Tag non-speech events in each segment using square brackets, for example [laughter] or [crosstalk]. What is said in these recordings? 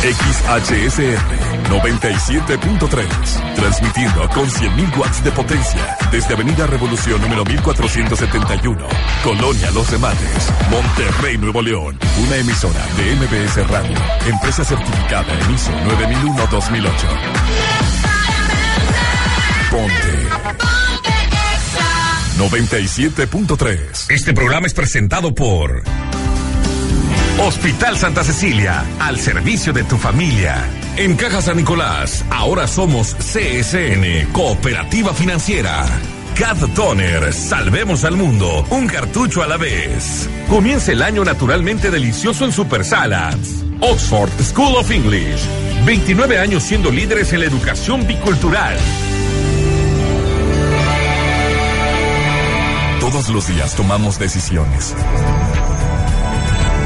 XHSR 97.3. Transmitiendo con 100.000 watts de potencia desde Avenida Revolución número 1471. Colonia Los Remates, Monterrey, Nuevo León. Una emisora de MBS Radio. Empresa certificada en ISO 9001-2008. Ponte. 97.3. Este programa es presentado por Hospital Santa Cecilia, al servicio de tu familia. En Caja San Nicolás, ahora somos CSN, Cooperativa Financiera. Cat Toner, salvemos al mundo, un cartucho a la vez. Comienza el año naturalmente delicioso en Super Salads. Oxford School of English, 29 años siendo líderes en la educación bicultural. Todos los días tomamos decisiones.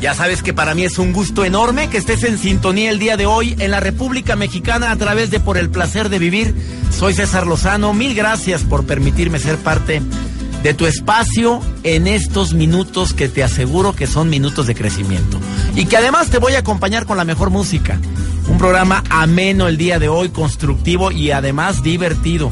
Ya sabes que para mí es un gusto enorme que estés en sintonía el día de hoy en la República Mexicana a través de Por el Placer de Vivir. Soy César Lozano, mil gracias por permitirme ser parte de tu espacio en estos minutos que te aseguro que son minutos de crecimiento. Y que además te voy a acompañar con la mejor música. Un programa ameno el día de hoy, constructivo y además divertido.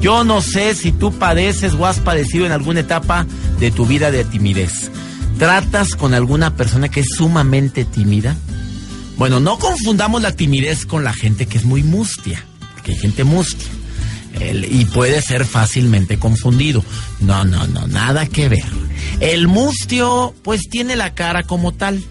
Yo no sé si tú padeces o has padecido en alguna etapa de tu vida de timidez. ¿Tratas con alguna persona que es sumamente tímida? Bueno, no confundamos la timidez con la gente que es muy mustia, porque hay gente mustia. y puede ser fácilmente confundido. No, no, no, nada que ver. El mustio, pues tiene la cara como tal.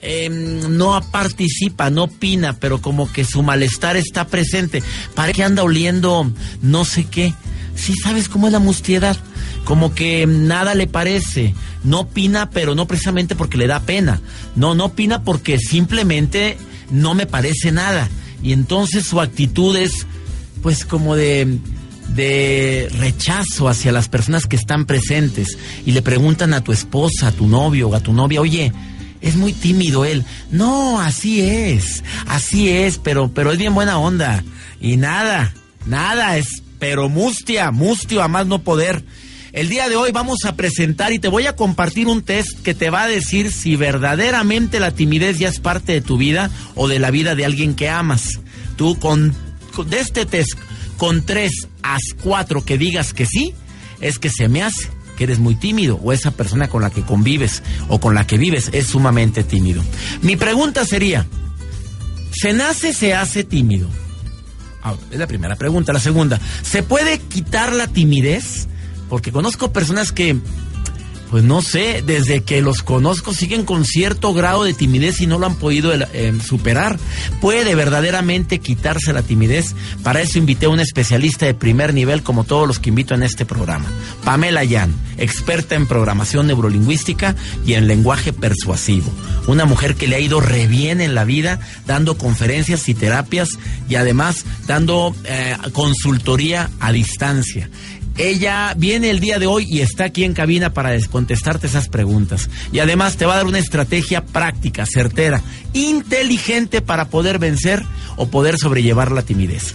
Em, no participa, no opina, pero como que su malestar está presente. Parece que anda oliendo no sé qué. Sí, ¿sabes cómo es la mustiedad? Como que nada le parece. No opina, pero no precisamente porque le da pena. No, no opina porque simplemente no me parece nada. Y entonces su actitud es, pues, como de, de rechazo hacia las personas que están presentes. Y le preguntan a tu esposa, a tu novio o a tu novia, oye, es muy tímido él. No, así es, así es, pero, pero es bien buena onda. Y nada, nada, es pero mustia, mustio a más no poder. El día de hoy vamos a presentar y te voy a compartir un test que te va a decir si verdaderamente la timidez ya es parte de tu vida o de la vida de alguien que amas. Tú con, de este test, con tres a cuatro que digas que sí, es que se me hace que eres muy tímido o esa persona con la que convives o con la que vives es sumamente tímido. Mi pregunta sería, ¿se nace, se hace tímido? Ah, es la primera pregunta. La segunda, ¿se puede quitar la timidez? Porque conozco personas que, pues no sé, desde que los conozco siguen con cierto grado de timidez y no lo han podido eh, superar. ¿Puede verdaderamente quitarse la timidez? Para eso invité a una especialista de primer nivel como todos los que invito en este programa. Pamela Yan, experta en programación neurolingüística y en lenguaje persuasivo una mujer que le ha ido re bien en la vida, dando conferencias y terapias y además dando eh, consultoría a distancia. Ella viene el día de hoy y está aquí en cabina para contestarte esas preguntas. Y además te va a dar una estrategia práctica, certera, inteligente para poder vencer o poder sobrellevar la timidez.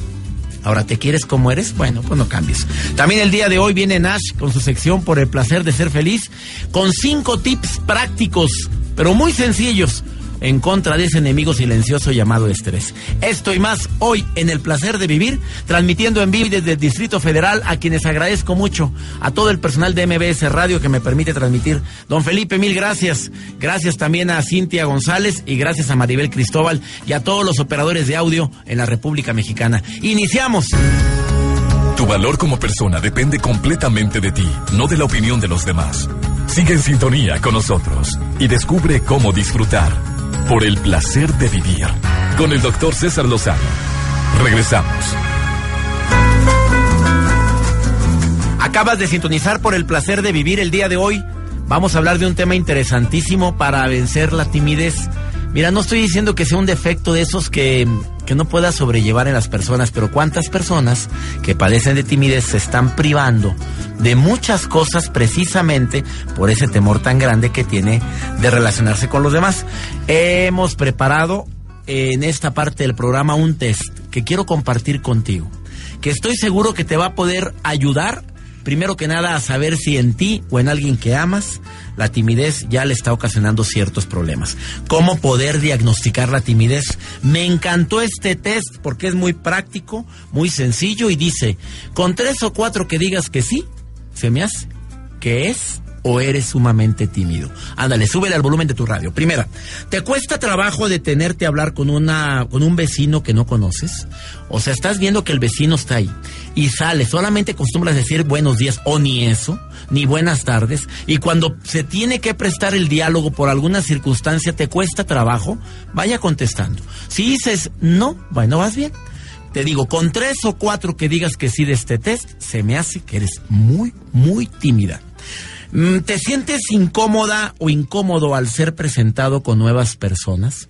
Ahora, ¿te quieres como eres? Bueno, pues no cambies. También el día de hoy viene Nash con su sección por el placer de ser feliz, con cinco tips prácticos pero muy sencillos en contra de ese enemigo silencioso llamado estrés. Esto y más hoy en el placer de vivir, transmitiendo en vivo desde el Distrito Federal, a quienes agradezco mucho, a todo el personal de MBS Radio que me permite transmitir. Don Felipe, mil gracias. Gracias también a Cintia González y gracias a Maribel Cristóbal y a todos los operadores de audio en la República Mexicana. Iniciamos. Tu valor como persona depende completamente de ti, no de la opinión de los demás. Sigue en sintonía con nosotros y descubre cómo disfrutar por el placer de vivir con el doctor César Lozano. Regresamos. Acabas de sintonizar por el placer de vivir el día de hoy. Vamos a hablar de un tema interesantísimo para vencer la timidez. Mira, no estoy diciendo que sea un defecto de esos que, que no pueda sobrellevar en las personas, pero cuántas personas que padecen de timidez se están privando de muchas cosas precisamente por ese temor tan grande que tiene de relacionarse con los demás. Hemos preparado en esta parte del programa un test que quiero compartir contigo, que estoy seguro que te va a poder ayudar primero que nada a saber si en ti o en alguien que amas la timidez ya le está ocasionando ciertos problemas. ¿Cómo poder diagnosticar la timidez? Me encantó este test porque es muy práctico, muy sencillo y dice, con tres o cuatro que digas que sí, se me hace que es o eres sumamente tímido. Ándale, súbele al volumen de tu radio. Primera, ¿te cuesta trabajo detenerte a hablar con una con un vecino que no conoces? O sea, estás viendo que el vecino está ahí y sale, solamente acostumbras decir buenos días o ni eso, ni buenas tardes, y cuando se tiene que prestar el diálogo por alguna circunstancia te cuesta trabajo, vaya contestando. Si dices no, bueno, vas bien. Te digo, con tres o cuatro que digas que sí de este test, se me hace que eres muy, muy tímida. Mm, ¿Te sientes incómoda o incómodo al ser presentado con nuevas personas?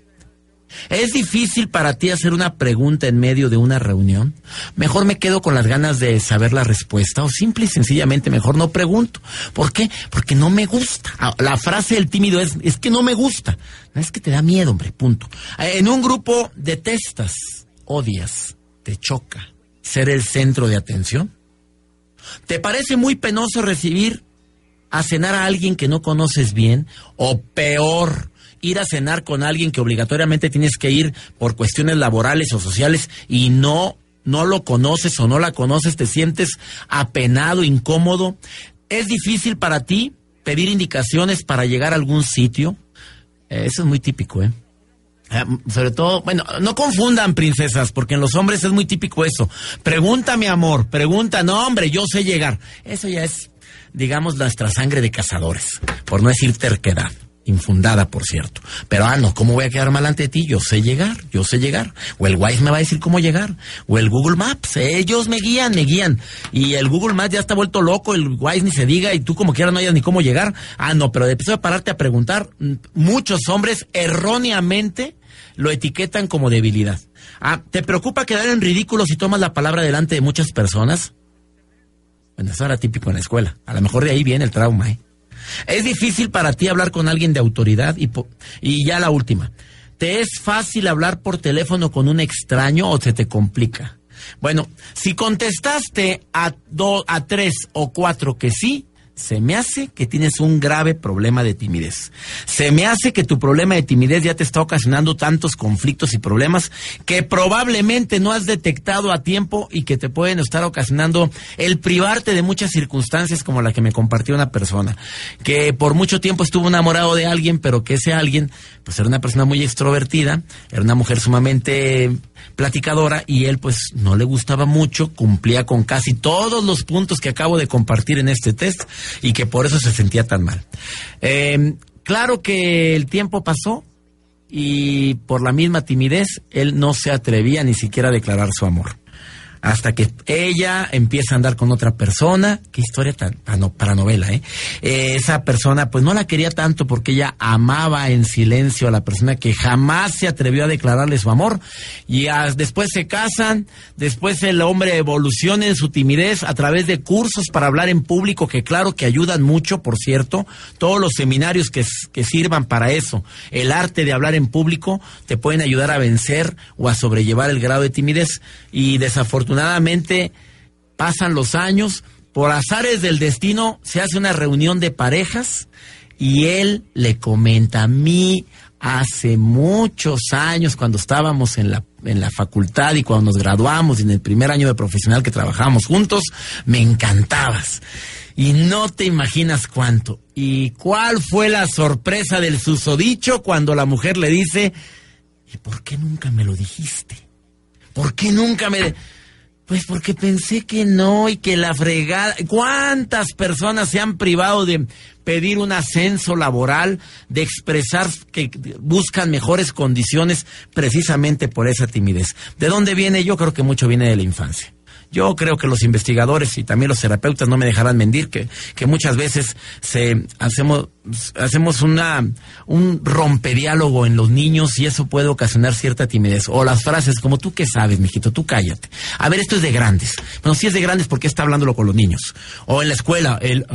¿Es difícil para ti hacer una pregunta en medio de una reunión? Mejor me quedo con las ganas de saber la respuesta o simple y sencillamente mejor no pregunto. ¿Por qué? Porque no me gusta. Ah, la frase del tímido es, es que no me gusta. No es que te da miedo, hombre, punto. En un grupo detestas, odias, te choca ser el centro de atención. ¿Te parece muy penoso recibir a cenar a alguien que no conoces bien o peor, ir a cenar con alguien que obligatoriamente tienes que ir por cuestiones laborales o sociales y no no lo conoces o no la conoces, te sientes apenado, incómodo. ¿Es difícil para ti pedir indicaciones para llegar a algún sitio? Eh, eso es muy típico, ¿eh? ¿eh? sobre todo, bueno, no confundan princesas, porque en los hombres es muy típico eso. Pregunta, mi amor, pregunta, no, hombre, yo sé llegar. Eso ya es digamos, nuestra sangre de cazadores, por no decir terquedad infundada, por cierto. Pero, ah, no, ¿cómo voy a quedar mal ante ti? Yo sé llegar, yo sé llegar. O el Wise me va a decir cómo llegar. O el Google Maps, ellos me guían, me guían. Y el Google Maps ya está vuelto loco, el Wise ni se diga, y tú como quieras no hayas ni cómo llegar. Ah, no, pero de de pararte a preguntar, mm, muchos hombres erróneamente lo etiquetan como debilidad. Ah, ¿te preocupa quedar en ridículo si tomas la palabra delante de muchas personas? Bueno, eso era típico en la escuela. A lo mejor de ahí viene el trauma, ¿eh? Es difícil para ti hablar con alguien de autoridad y, y ya la última. ¿Te es fácil hablar por teléfono con un extraño o se te complica? Bueno, si contestaste a, a tres o cuatro que sí, se me hace que tienes un grave problema de timidez. Se me hace que tu problema de timidez ya te está ocasionando tantos conflictos y problemas que probablemente no has detectado a tiempo y que te pueden estar ocasionando el privarte de muchas circunstancias como la que me compartió una persona, que por mucho tiempo estuvo enamorado de alguien, pero que ese alguien pues era una persona muy extrovertida, era una mujer sumamente platicadora y él pues no le gustaba mucho, cumplía con casi todos los puntos que acabo de compartir en este test y que por eso se sentía tan mal. Em, claro que el tiempo pasó y por la misma timidez él no se atrevía ni siquiera a declarar su amor hasta que ella empieza a andar con otra persona. Qué historia tan para novela, ¿eh? ¿eh? Esa persona, pues no la quería tanto porque ella amaba en silencio a la persona que jamás se atrevió a declararle su amor. Y después se casan, después el hombre evoluciona en su timidez a través de cursos para hablar en público, que claro que ayudan mucho, por cierto. Todos los seminarios que, que sirvan para eso, el arte de hablar en público, te pueden ayudar a vencer o a sobrellevar el grado de timidez. Y desafortunadamente, Afortunadamente pasan los años, por azares del destino se hace una reunión de parejas y él le comenta a mí hace muchos años cuando estábamos en la en la facultad y cuando nos graduamos y en el primer año de profesional que trabajamos juntos, me encantabas. Y no te imaginas cuánto. ¿Y cuál fue la sorpresa del susodicho cuando la mujer le dice, ¿y por qué nunca me lo dijiste? ¿Por qué nunca me... Pues porque pensé que no y que la fregada. ¿Cuántas personas se han privado de pedir un ascenso laboral, de expresar que buscan mejores condiciones precisamente por esa timidez? ¿De dónde viene? Yo creo que mucho viene de la infancia. Yo creo que los investigadores y también los terapeutas no me dejarán mentir que, que muchas veces se hacemos hacemos una un rompediálogo en los niños y eso puede ocasionar cierta timidez. O las frases como tú qué sabes mijito tú cállate a ver esto es de grandes. Bueno si es de grandes porque está hablándolo con los niños. O en la escuela el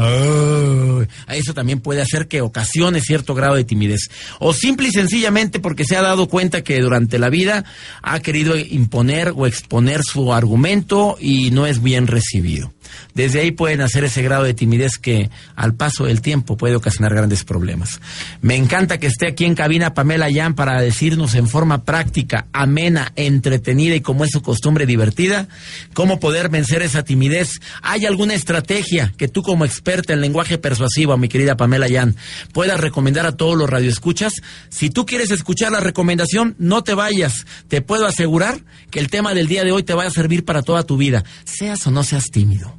eso también puede hacer que ocasione cierto grado de timidez. O simple y sencillamente porque se ha dado cuenta que durante la vida ha querido imponer o exponer su argumento y no es bien recibido desde ahí pueden hacer ese grado de timidez que al paso del tiempo puede ocasionar grandes problemas. Me encanta que esté aquí en cabina Pamela Yan para decirnos en forma práctica, amena, entretenida y como es su costumbre divertida, cómo poder vencer esa timidez. ¿Hay alguna estrategia que tú como experta en lenguaje persuasivo, mi querida Pamela Yan, puedas recomendar a todos los radioescuchas? Si tú quieres escuchar la recomendación, no te vayas. Te puedo asegurar que el tema del día de hoy te va a servir para toda tu vida, seas o no seas tímido.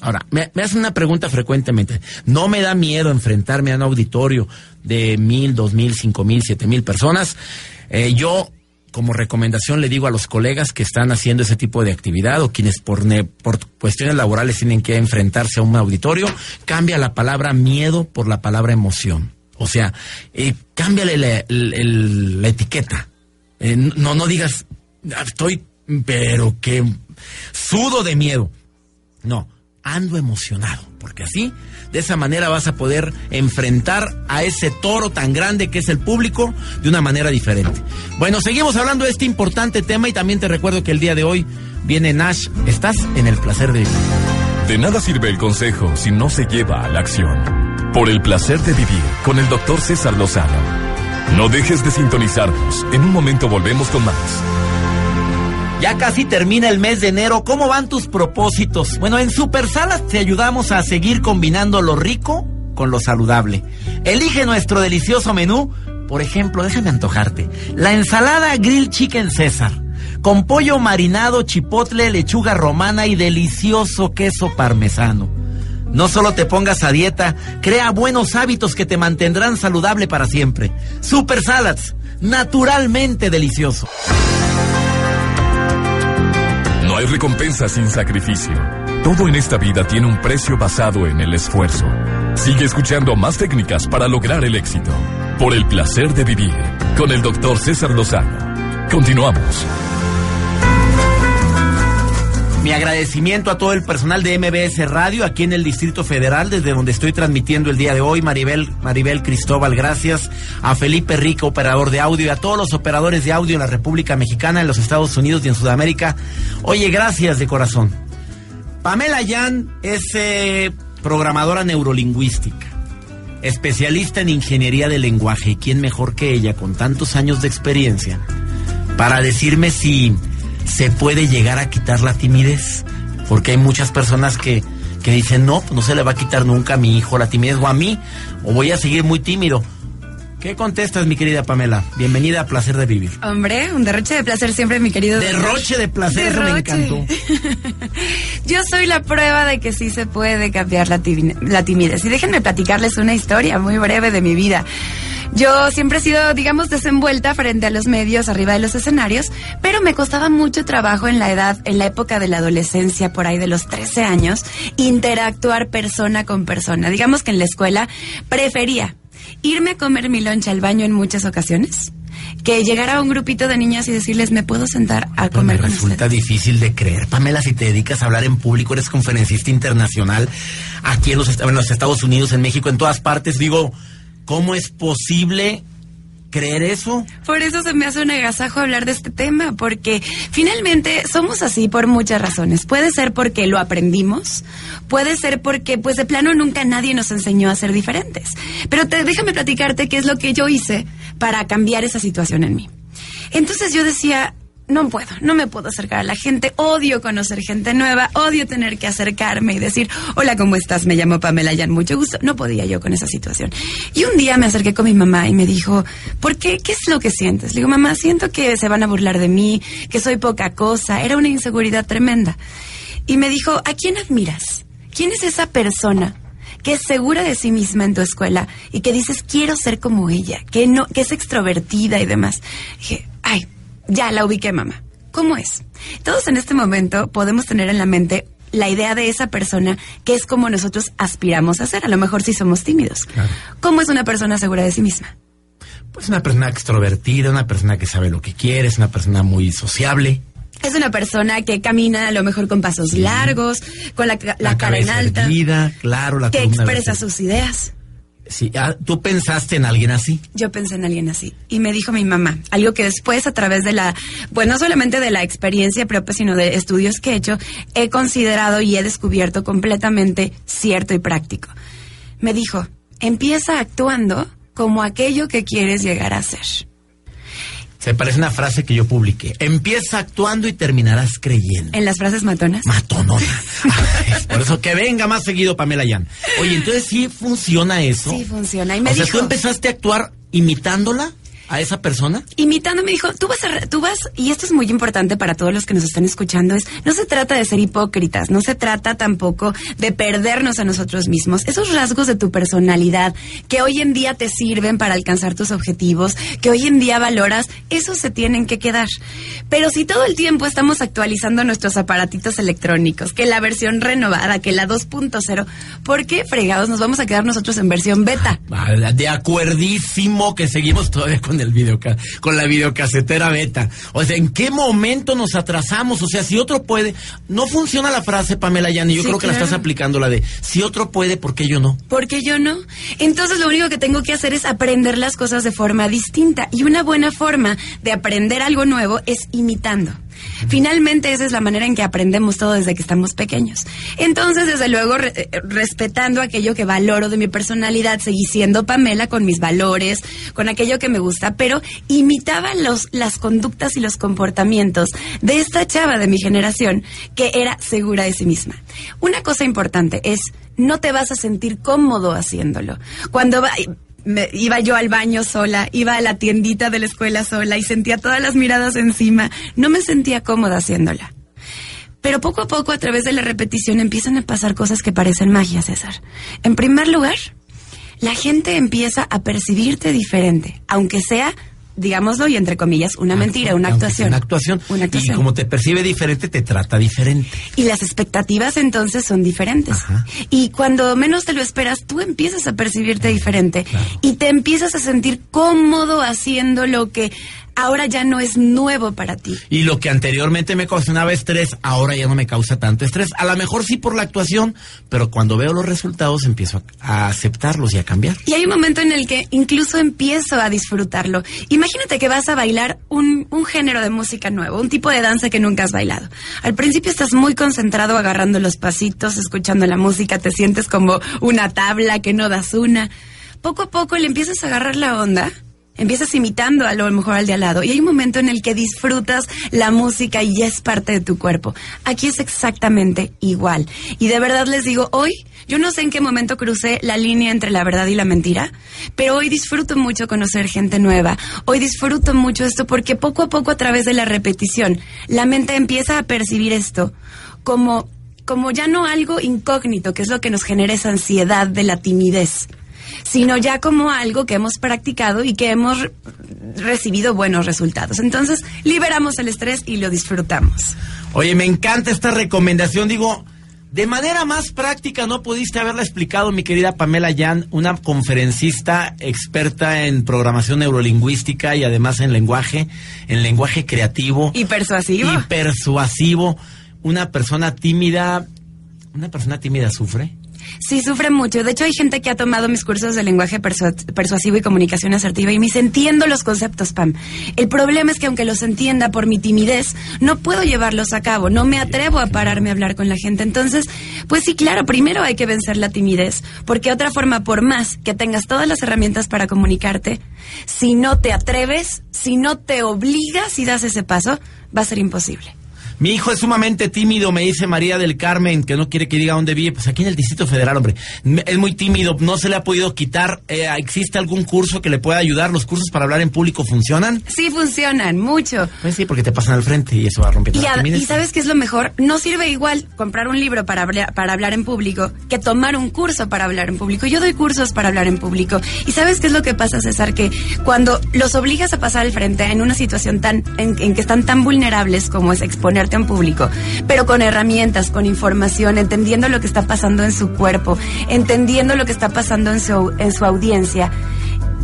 Ahora, me, hacen una pregunta frecuentemente. ¿No me da miedo enfrentarme a un auditorio de mil, dos mil, cinco mil, siete mil personas? Eh, yo, como recomendación, le digo a los colegas que están haciendo ese tipo de actividad o quienes por, por cuestiones laborales tienen que enfrentarse a un auditorio, cambia la palabra miedo por la palabra emoción. O sea, eh, cámbiale la, etiqueta. Eh, no, no digas, estoy, pero que sudo de miedo. No ando emocionado, porque así, de esa manera vas a poder enfrentar a ese toro tan grande que es el público de una manera diferente. Bueno, seguimos hablando de este importante tema y también te recuerdo que el día de hoy viene Nash, estás en el placer de vivir. De nada sirve el consejo si no se lleva a la acción. Por el placer de vivir con el doctor César Lozano. No dejes de sintonizarnos, en un momento volvemos con más. Ya casi termina el mes de enero. ¿Cómo van tus propósitos? Bueno, en Super Salas te ayudamos a seguir combinando lo rico con lo saludable. Elige nuestro delicioso menú. Por ejemplo, déjame antojarte. La ensalada Grill Chicken César. Con pollo marinado, chipotle, lechuga romana y delicioso queso parmesano. No solo te pongas a dieta, crea buenos hábitos que te mantendrán saludable para siempre. Super Salads, naturalmente delicioso. Hay recompensa sin sacrificio. Todo en esta vida tiene un precio basado en el esfuerzo. Sigue escuchando más técnicas para lograr el éxito. Por el placer de vivir. Con el doctor César Lozano. Continuamos. Mi agradecimiento a todo el personal de MBS Radio aquí en el Distrito Federal, desde donde estoy transmitiendo el día de hoy. Maribel, Maribel Cristóbal, gracias. A Felipe Rico, operador de audio, y a todos los operadores de audio en la República Mexicana, en los Estados Unidos y en Sudamérica. Oye, gracias de corazón. Pamela Yan es eh, programadora neurolingüística, especialista en ingeniería del lenguaje. ¿Y quién mejor que ella, con tantos años de experiencia, para decirme si se puede llegar a quitar la timidez. Porque hay muchas personas que, que dicen, no, no se le va a quitar nunca a mi hijo la timidez o a mí, o voy a seguir muy tímido. ¿Qué contestas, mi querida Pamela? Bienvenida a Placer de Vivir. Hombre, un derroche de placer siempre, mi querido. Derroche de placer, me encantó. [laughs] Yo soy la prueba de que sí se puede cambiar la, la timidez. Y déjenme platicarles una historia muy breve de mi vida. Yo siempre he sido, digamos, desenvuelta frente a los medios, arriba de los escenarios, pero me costaba mucho trabajo en la edad, en la época de la adolescencia, por ahí de los 13 años, interactuar persona con persona. Digamos que en la escuela prefería irme a comer mi loncha al baño en muchas ocasiones que llegara un grupito de niñas y decirles, ¿me puedo sentar a comer me resulta difícil de creer. Pamela, si te dedicas a hablar en público, eres conferencista internacional aquí en los, en los Estados Unidos, en México, en todas partes. Digo, ¿Cómo es posible creer eso? Por eso se me hace un agasajo hablar de este tema, porque finalmente somos así por muchas razones. Puede ser porque lo aprendimos, puede ser porque pues de plano nunca nadie nos enseñó a ser diferentes. Pero te, déjame platicarte qué es lo que yo hice para cambiar esa situación en mí. Entonces yo decía, no puedo, no me puedo acercar a la gente, odio conocer gente nueva, odio tener que acercarme y decir, hola, ¿cómo estás? Me llamo Pamela Yan, mucho gusto. No podía yo con esa situación. Y un día me acerqué con mi mamá y me dijo, ¿por qué? ¿Qué es lo que sientes? Le digo, mamá, siento que se van a burlar de mí, que soy poca cosa. Era una inseguridad tremenda. Y me dijo, ¿a quién admiras? ¿Quién es esa persona que es segura de sí misma en tu escuela y que dices quiero ser como ella, que no, que es extrovertida y demás. Dije, ya la ubiqué, mamá. ¿Cómo es? Todos en este momento podemos tener en la mente la idea de esa persona que es como nosotros aspiramos a ser. A lo mejor si somos tímidos. ¿Cómo es una persona segura de sí misma? Pues una persona extrovertida, una persona que sabe lo que quiere, es una persona muy sociable. Es una persona que camina a lo mejor con pasos largos, con la, la, cara en alta. claro, la que expresa sus ideas. Sí, ah, ¿tú pensaste en alguien así? Yo pensé en alguien así. Y me dijo mi mamá, algo que después a través de la, bueno, no solamente de la experiencia propia, sino de estudios que he hecho, he considerado y he descubierto completamente cierto y práctico. Me dijo, empieza actuando como aquello que quieres llegar a ser. Se parece una frase que yo publiqué. Empieza actuando y terminarás creyendo. ¿En las frases matonas? Matonona. [laughs] por eso que venga más seguido Pamela Yan. Oye, entonces sí funciona eso. Sí funciona. Y me o dijo, sea, tú empezaste a actuar imitándola a esa persona? Imitando me dijo, tú vas a, tú vas, y esto es muy importante para todos los que nos están escuchando, es, no se trata de ser hipócritas, no se trata tampoco de perdernos a nosotros mismos. Esos rasgos de tu personalidad que hoy en día te sirven para alcanzar tus objetivos, que hoy en día valoras, esos se tienen que quedar. Pero si todo el tiempo estamos actualizando nuestros aparatitos electrónicos, que la versión renovada, que la 2.0, ¿por qué fregados nos vamos a quedar nosotros en versión beta? De acuerdísimo que seguimos todavía con el video, con la videocasetera beta. O sea, ¿en qué momento nos atrasamos? O sea, si otro puede, no funciona la frase, Pamela Yani, yo creo que la estás aplicando la de, si otro puede, ¿por qué yo no? ¿Por qué yo no? Entonces lo único que tengo que hacer es aprender las cosas de forma distinta. Y una buena forma de aprender algo nuevo es imitando. Finalmente esa es la manera en que aprendemos todo desde que estamos pequeños. Entonces, desde luego, eh, respetando aquello que valoro de mi personalidad, seguí siendo Pamela con mis valores, con aquello que me gusta, pero imitaba los, las conductas y los comportamientos de esta chava de mi generación que era segura de sí misma. Una cosa importante es, no te vas a sentir cómodo haciéndolo. Cuando va, iba yo al baño sola, iba a la tiendita de la escuela sola y sentía todas las miradas encima. No me sentía cómoda haciéndola. Pero poco a poco, a través de la repetición, empiezan a pasar cosas que parecen magia, César. En primer lugar, la gente empieza a percibirte diferente, aunque sea digámoslo y entre comillas, una mentira, una actuación. Una actuación. Y como te percibe diferente, te trata diferente. Y las expectativas entonces son diferentes. Y cuando menos te lo esperas, tú empiezas a percibirte diferente y te empiezas a sentir cómodo haciendo lo que ahora ya no es nuevo para ti. Y lo que anteriormente me causaba estrés, ahora ya no me causa tanto estrés. A lo mejor sí por la actuación, pero cuando veo los resultados empiezo a, aceptarlos y a cambiar. Y hay un momento en el que incluso empiezo a disfrutarlo. Imagínate que vas a bailar un, un género de música nuevo, un tipo de danza que nunca has bailado. Al principio estás muy concentrado agarrando los pasitos, escuchando la música, te sientes como una tabla que no das una. Poco a poco le empiezas a agarrar la onda empiezas imitando a lo mejor al de al lado y hay un momento en el que disfrutas la música y es parte de tu cuerpo. Aquí es exactamente igual. Y de verdad les digo, hoy yo no sé en qué momento crucé la línea entre la verdad y la mentira, pero hoy disfruto mucho conocer gente nueva. Hoy disfruto mucho esto porque poco a poco a través de la repetición, la mente empieza a percibir esto como como ya no algo incógnito, que es lo que nos genera esa ansiedad de la timidez sino ya como algo que hemos practicado y que hemos recibido buenos resultados. Entonces, liberamos el estrés y lo disfrutamos. Oye, me encanta esta recomendación, digo, de manera más práctica no pudiste haberla explicado, mi querida Pamela Yan, una conferencista experta en programación neurolingüística y además en lenguaje, en lenguaje creativo. Y persuasivo. Y persuasivo. Una persona tímida, una persona tímida sufre. Sí, sufre mucho. De hecho, hay gente que ha tomado mis cursos de lenguaje persuasivo y comunicación asertiva y me entiendo los conceptos, Pam. El problema es que aunque los entienda por mi timidez, no puedo llevarlos a cabo, no me atrevo a pararme a hablar con la gente. Entonces, pues sí, claro, primero hay que vencer la timidez, porque otra forma, por más que tengas todas las herramientas para comunicarte, si no te atreves, si no te obligas y das ese paso, va a ser imposible. Mi hijo es sumamente tímido, me dice María del Carmen, que no quiere que diga dónde vive. Pues aquí en el Distrito Federal, hombre. Es muy tímido, no se le ha podido quitar. Eh, ¿Existe algún curso que le pueda ayudar? ¿Los cursos para hablar en público funcionan? Sí, funcionan, mucho. Pues sí, porque te pasan al frente y eso va rompiendo y, y ¿sabes qué es lo mejor? No sirve igual comprar un libro para, para hablar en público que tomar un curso para hablar en público. Yo doy cursos para hablar en público. ¿Y sabes qué es lo que pasa, César? Que cuando los obligas a pasar al frente en una situación tan en, en que están tan vulnerables como es en público, pero con herramientas, con información, entendiendo lo que está pasando en su cuerpo, entendiendo lo que está pasando en su, en su audiencia,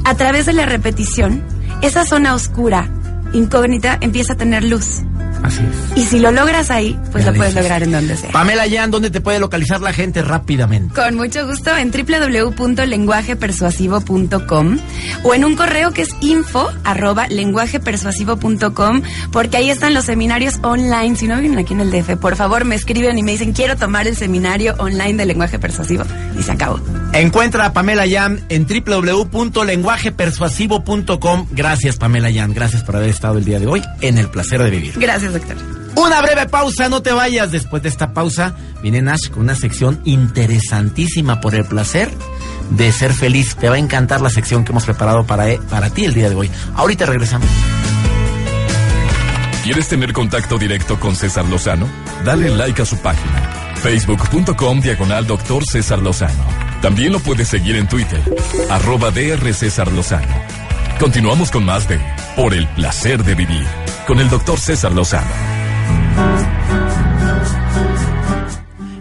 a través de la repetición, esa zona oscura, incógnita, empieza a tener luz. Así es. Y si lo logras ahí, pues lo puedes lograr en donde sea. Pamela Yan, ¿dónde te puede localizar la gente rápidamente? Con mucho gusto en www.lenguajepersuasivo.com o en un correo que es info arroba lenguajepersuasivo.com porque ahí están los seminarios online. Si no vienen aquí en el DF, por favor me escriben y me dicen quiero tomar el seminario online de lenguaje persuasivo y se acabó. Encuentra a Pamela Yan en www.lenguajepersuasivo.com. Gracias Pamela Yan, gracias por haber estado el día de hoy en el placer de vivir. Gracias doctor. Una breve pausa, no te vayas. Después de esta pausa viene Nash con una sección interesantísima por el placer de ser feliz. Te va a encantar la sección que hemos preparado para, eh, para ti el día de hoy. Ahorita regresamos. ¿Quieres tener contacto directo con César Lozano? Dale like a su página. Facebook.com diagonal doctor César Lozano. También lo puedes seguir en Twitter. Arroba DR César Lozano. Continuamos con más de Por el placer de vivir. Con el doctor César Lozano.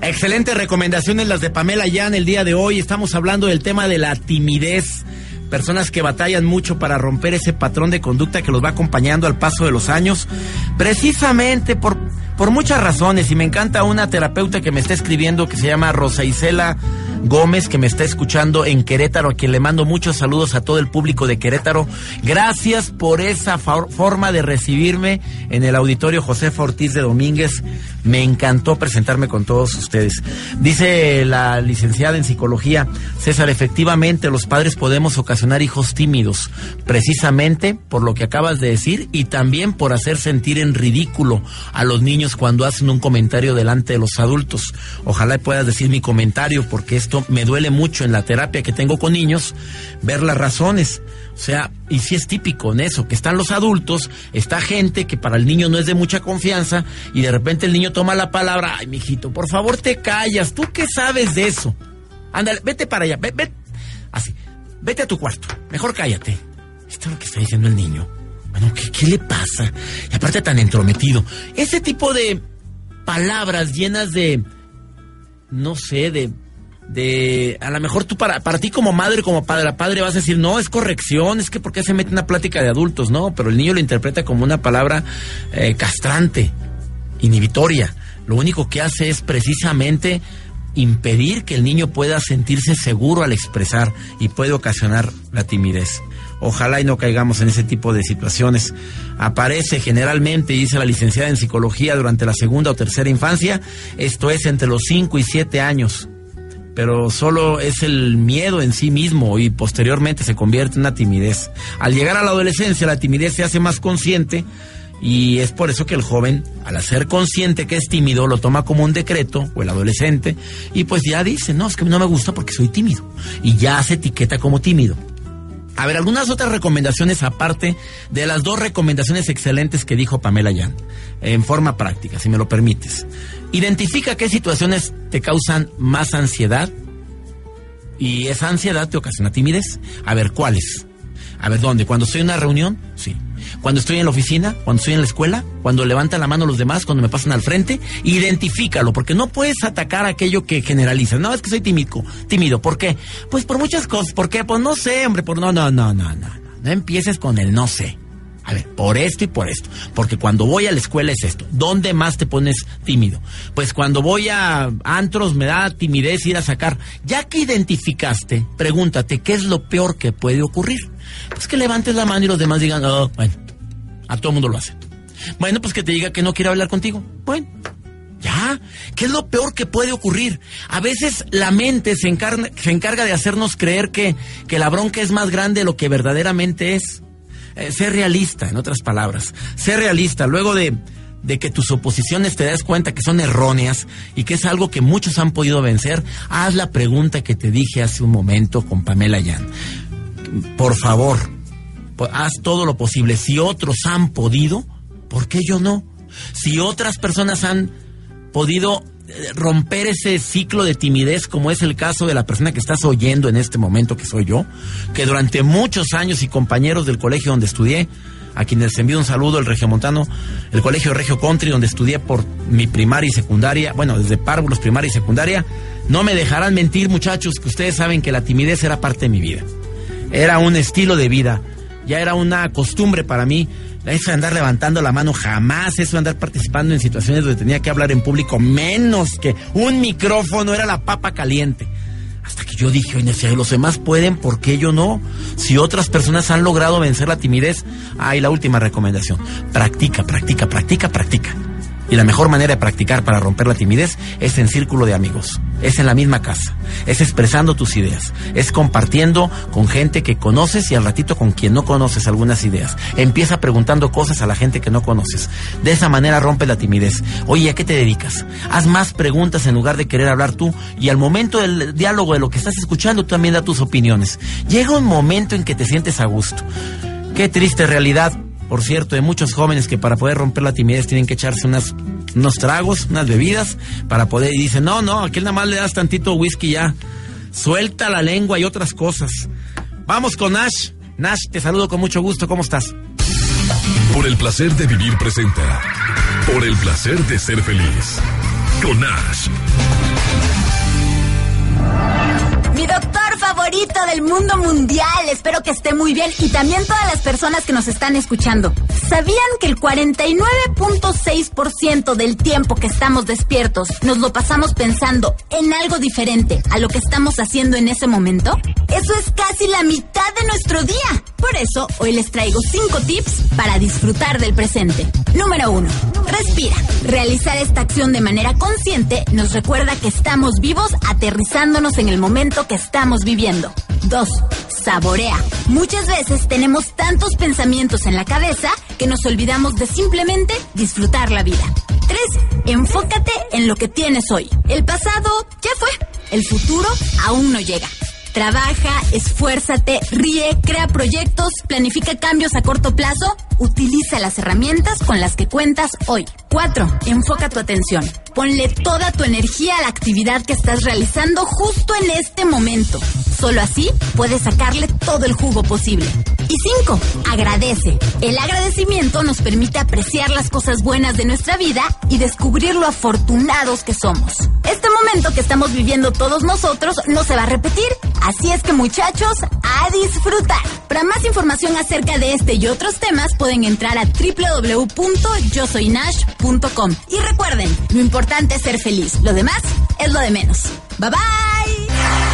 Excelentes recomendaciones las de Pamela Yan el día de hoy. Estamos hablando del tema de la timidez. Personas que batallan mucho para romper ese patrón de conducta que los va acompañando al paso de los años. Precisamente por, por muchas razones. Y me encanta una terapeuta que me está escribiendo que se llama Rosa Isela Gómez, que me está escuchando en Querétaro, a quien le mando muchos saludos a todo el público de Querétaro. Gracias por esa forma de recibirme en el auditorio José Ortiz de Domínguez. Me encantó presentarme con todos ustedes. Dice la licenciada en psicología, César, efectivamente los padres podemos ocasionar hijos tímidos, precisamente por lo que acabas de decir y también por hacer sentir en ridículo a los niños cuando hacen un comentario delante de los adultos. Ojalá puedas decir mi comentario porque esto me duele mucho en la terapia que tengo con niños, ver las razones. O sea, y si es típico en eso, que están los adultos, está gente que para el niño no es de mucha confianza, y de repente el niño toma la palabra, ay, mijito, por favor te callas, ¿tú qué sabes de eso? Ándale, vete para allá, vete, así, vete a tu cuarto, mejor cállate. Esto es lo que está diciendo el niño. Bueno, ¿qué, qué le pasa? Y aparte tan entrometido. Ese tipo de palabras llenas de, no sé, de de a lo mejor tú para, para ti como madre, como padre, padre vas a decir, no, es corrección, es que porque se mete una plática de adultos, no, pero el niño lo interpreta como una palabra eh, castrante, inhibitoria. Lo único que hace es precisamente impedir que el niño pueda sentirse seguro al expresar y puede ocasionar la timidez. Ojalá y no caigamos en ese tipo de situaciones. Aparece generalmente, dice la licenciada en psicología, durante la segunda o tercera infancia, esto es entre los 5 y 7 años pero solo es el miedo en sí mismo y posteriormente se convierte en una timidez. Al llegar a la adolescencia, la timidez se hace más consciente y es por eso que el joven, al hacer consciente que es tímido, lo toma como un decreto, o el adolescente, y pues ya dice, no, es que no me gusta porque soy tímido, y ya se etiqueta como tímido. A ver, algunas otras recomendaciones aparte de las dos recomendaciones excelentes que dijo Pamela Yan, en forma práctica, si me lo permites. Identifica qué situaciones te causan más ansiedad y esa ansiedad te ocasiona timidez. A ver, ¿cuáles? A ver, ¿dónde? ¿Cuando estoy en una reunión? Sí. ¿Cuando estoy en la oficina? ¿Cuando estoy en la escuela? ¿Cuando levanta la mano los demás? ¿Cuando me pasan al frente? Identifícalo, porque no puedes atacar aquello que generalizas. No, es que soy tímido. Tímido. ¿Por qué? Pues por muchas cosas. ¿Por qué? Pues no sé, hombre. Por no, no, no, no, no. No empieces con el no sé. A ver, por esto y por esto. Porque cuando voy a la escuela es esto. ¿Dónde más te pones tímido? Pues cuando voy a antros me da timidez ir a sacar. Ya que identificaste, pregúntate, ¿qué es lo peor que puede ocurrir? Pues que levantes la mano y los demás digan, oh, bueno, a todo mundo lo hace. Bueno, pues que te diga que no quiere hablar contigo. Bueno, ya. ¿Qué es lo peor que puede ocurrir? A veces la mente se encarga, de hacernos creer que, que la bronca es más grande de lo que verdaderamente es. Eh, ser realista, en otras palabras. Ser realista. Luego de, de que tus oposiciones te des cuenta que son erróneas y que es algo que muchos han podido vencer, haz la pregunta que te dije hace un momento con Pamela Yan. Por favor, haz todo lo posible. Si otros han podido, ¿por qué yo no? Si otras personas han podido eh, romper ese ciclo de timidez, como es el caso de la persona que estás oyendo en este momento, que soy yo, que durante muchos años y compañeros del colegio donde estudié, a quienes envío un saludo, el Regiomontano, el Colegio Regio Country, donde estudié por mi primaria y secundaria, bueno, desde párvulos, primaria y secundaria, no me dejarán mentir, muchachos, que ustedes saben que la timidez era parte de mi vida. Era un estilo de vida, ya era una costumbre para mí. Eso de andar levantando la mano, jamás eso de andar participando en situaciones donde tenía que hablar en público, menos que un micrófono, era la papa caliente. Hasta que yo dije, oye, si los demás pueden, ¿por qué yo no? Si otras personas han logrado vencer la timidez, hay la última recomendación. Practica, practica, practica, practica. Y la mejor manera de practicar para romper la timidez es en círculo de amigos, es en la misma casa, es expresando tus ideas, es compartiendo con gente que conoces y al ratito con quien no conoces algunas ideas. Empieza preguntando cosas a la gente que no conoces. De esa manera rompe la timidez. Oye, ¿a qué te dedicas? Haz más preguntas en lugar de querer hablar tú y al momento del diálogo de lo que estás escuchando tú también da tus opiniones. Llega un momento en que te sientes a gusto. Qué triste realidad por cierto, de muchos jóvenes que para poder romper la timidez tienen que echarse unas, unos tragos, unas bebidas, para poder, y dicen, no, no, aquí nada más le das tantito whisky ya, suelta la lengua y otras cosas. Vamos con Nash. Nash, te saludo con mucho gusto, ¿cómo estás? Por el placer de vivir presenta. Por el placer de ser feliz. Con Nash. Favorito del mundo mundial. Espero que esté muy bien. Y también todas las personas que nos están escuchando. ¿Sabían que el 49.6% del tiempo que estamos despiertos nos lo pasamos pensando en algo diferente a lo que estamos haciendo en ese momento? Eso es casi la mitad de nuestro día. Por eso, hoy les traigo 5 tips para disfrutar del presente. Número 1. Respira. Realizar esta acción de manera consciente nos recuerda que estamos vivos aterrizándonos en el momento que estamos viviendo. 2. Saborea. Muchas veces tenemos tantos pensamientos en la cabeza que nos olvidamos de simplemente disfrutar la vida. 3. Enfócate en lo que tienes hoy. El pasado ya fue. El futuro aún no llega. Trabaja, esfuérzate, ríe, crea proyectos, planifica cambios a corto plazo, utiliza las herramientas con las que cuentas hoy. 4. Enfoca tu atención. Ponle toda tu energía a la actividad que estás realizando justo en este momento. Solo así puedes sacarle todo el jugo posible. Y 5. Agradece. El agradecimiento nos permite apreciar las cosas buenas de nuestra vida y descubrir lo afortunados que somos. Este momento que estamos viviendo todos nosotros no se va a repetir, así es que muchachos, a disfrutar. Para más información acerca de este y otros temas pueden entrar a www.yosoynash.com. Y recuerden, lo importante es ser feliz, lo demás es lo de menos. Bye bye.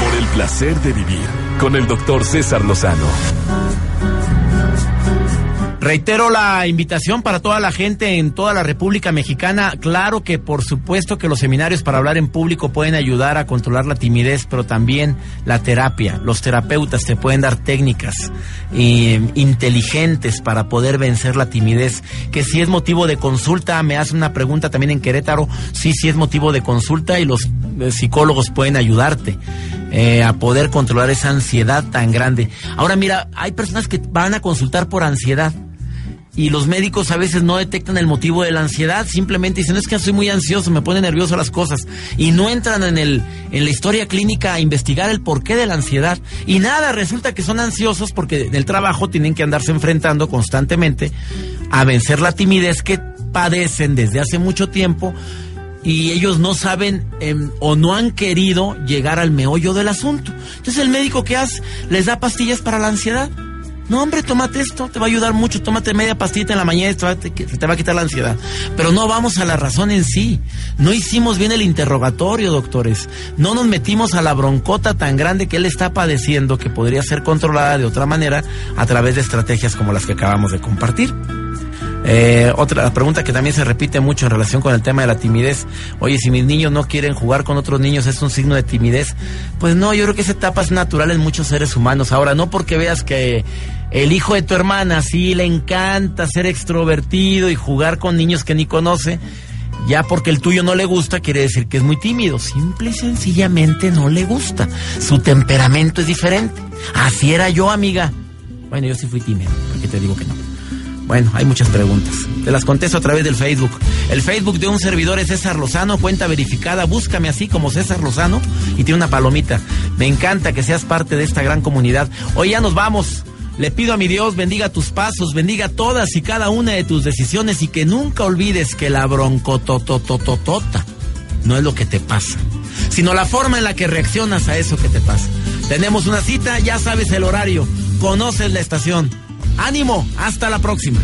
Por el placer de vivir con el doctor César Lozano. Reitero la invitación para toda la gente en toda la República Mexicana. Claro que por supuesto que los seminarios para hablar en público pueden ayudar a controlar la timidez, pero también la terapia. Los terapeutas te pueden dar técnicas eh, inteligentes para poder vencer la timidez. Que si es motivo de consulta, me hace una pregunta también en Querétaro. Sí, sí es motivo de consulta y los eh, psicólogos pueden ayudarte. Eh, a poder controlar esa ansiedad tan grande. Ahora mira, hay personas que van a consultar por ansiedad y los médicos a veces no detectan el motivo de la ansiedad, simplemente dicen, es que soy muy ansioso, me pone nervioso las cosas, y no entran en, el, en la historia clínica a investigar el porqué de la ansiedad. Y nada, resulta que son ansiosos porque en el trabajo tienen que andarse enfrentando constantemente a vencer la timidez que padecen desde hace mucho tiempo y ellos no saben em, o no han querido llegar al meollo del asunto. Entonces el médico que hace les da pastillas para la ansiedad. No, hombre, tómate esto, te va a ayudar mucho, tómate media pastita en la mañana y te va, te, te va a quitar la ansiedad. Pero no vamos a la razón en sí. No hicimos bien el interrogatorio, doctores. No nos metimos a la broncota tan grande que él está padeciendo que podría ser controlada de otra manera a través de estrategias como las que acabamos de compartir. Eh, otra pregunta que también se repite mucho en relación con el tema de la timidez. Oye, si mis niños no quieren jugar con otros niños, ¿es un signo de timidez? Pues no, yo creo que esa etapa es natural en muchos seres humanos. Ahora, no porque veas que el hijo de tu hermana sí le encanta ser extrovertido y jugar con niños que ni conoce, ya porque el tuyo no le gusta quiere decir que es muy tímido. Simple y sencillamente no le gusta. Su temperamento es diferente. Así era yo, amiga. Bueno, yo sí fui tímido, porque te digo que no. Bueno, hay muchas preguntas. Te las contesto a través del Facebook. El Facebook de un servidor es César Lozano, cuenta verificada. Búscame así como César Lozano y tiene una palomita. Me encanta que seas parte de esta gran comunidad. Hoy ya nos vamos. Le pido a mi Dios bendiga tus pasos, bendiga todas y cada una de tus decisiones y que nunca olvides que la broncototototota no es lo que te pasa, sino la forma en la que reaccionas a eso que te pasa. Tenemos una cita, ya sabes el horario, conoces la estación. Ánimo, hasta la próxima.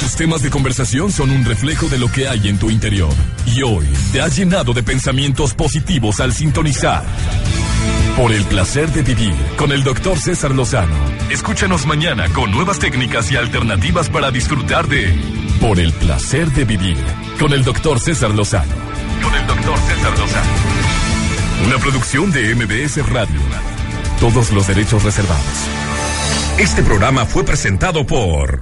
Tus temas de conversación son un reflejo de lo que hay en tu interior. Y hoy te has llenado de pensamientos positivos al sintonizar. Por el placer de vivir con el doctor César Lozano. Escúchanos mañana con nuevas técnicas y alternativas para disfrutar de Por el placer de vivir con el doctor César Lozano. Con el doctor César Lozano. Una producción de MBS Radio. Todos los derechos reservados. Este programa fue presentado por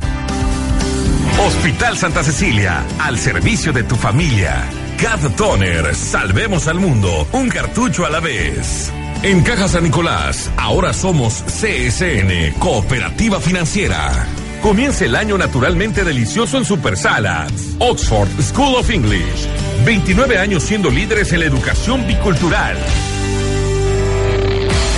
Hospital Santa Cecilia, al servicio de tu familia. Cat Toner, salvemos al mundo, un cartucho a la vez. En Caja San Nicolás, ahora somos CSN, Cooperativa Financiera. Comienza el año naturalmente delicioso en Super Salads. Oxford School of English. 29 años siendo líderes en la educación bicultural.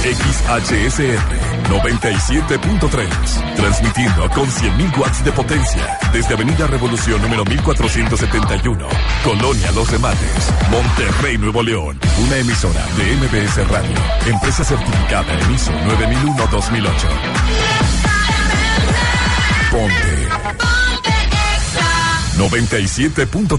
XHSR 97.3, transmitiendo con 100.000 watts de potencia. Desde Avenida Revolución número 1471, Colonia Los Remates, Monterrey, Nuevo León. Una emisora de MBS Radio, empresa certificada en ISO 9001-2008. Ponte. 97.3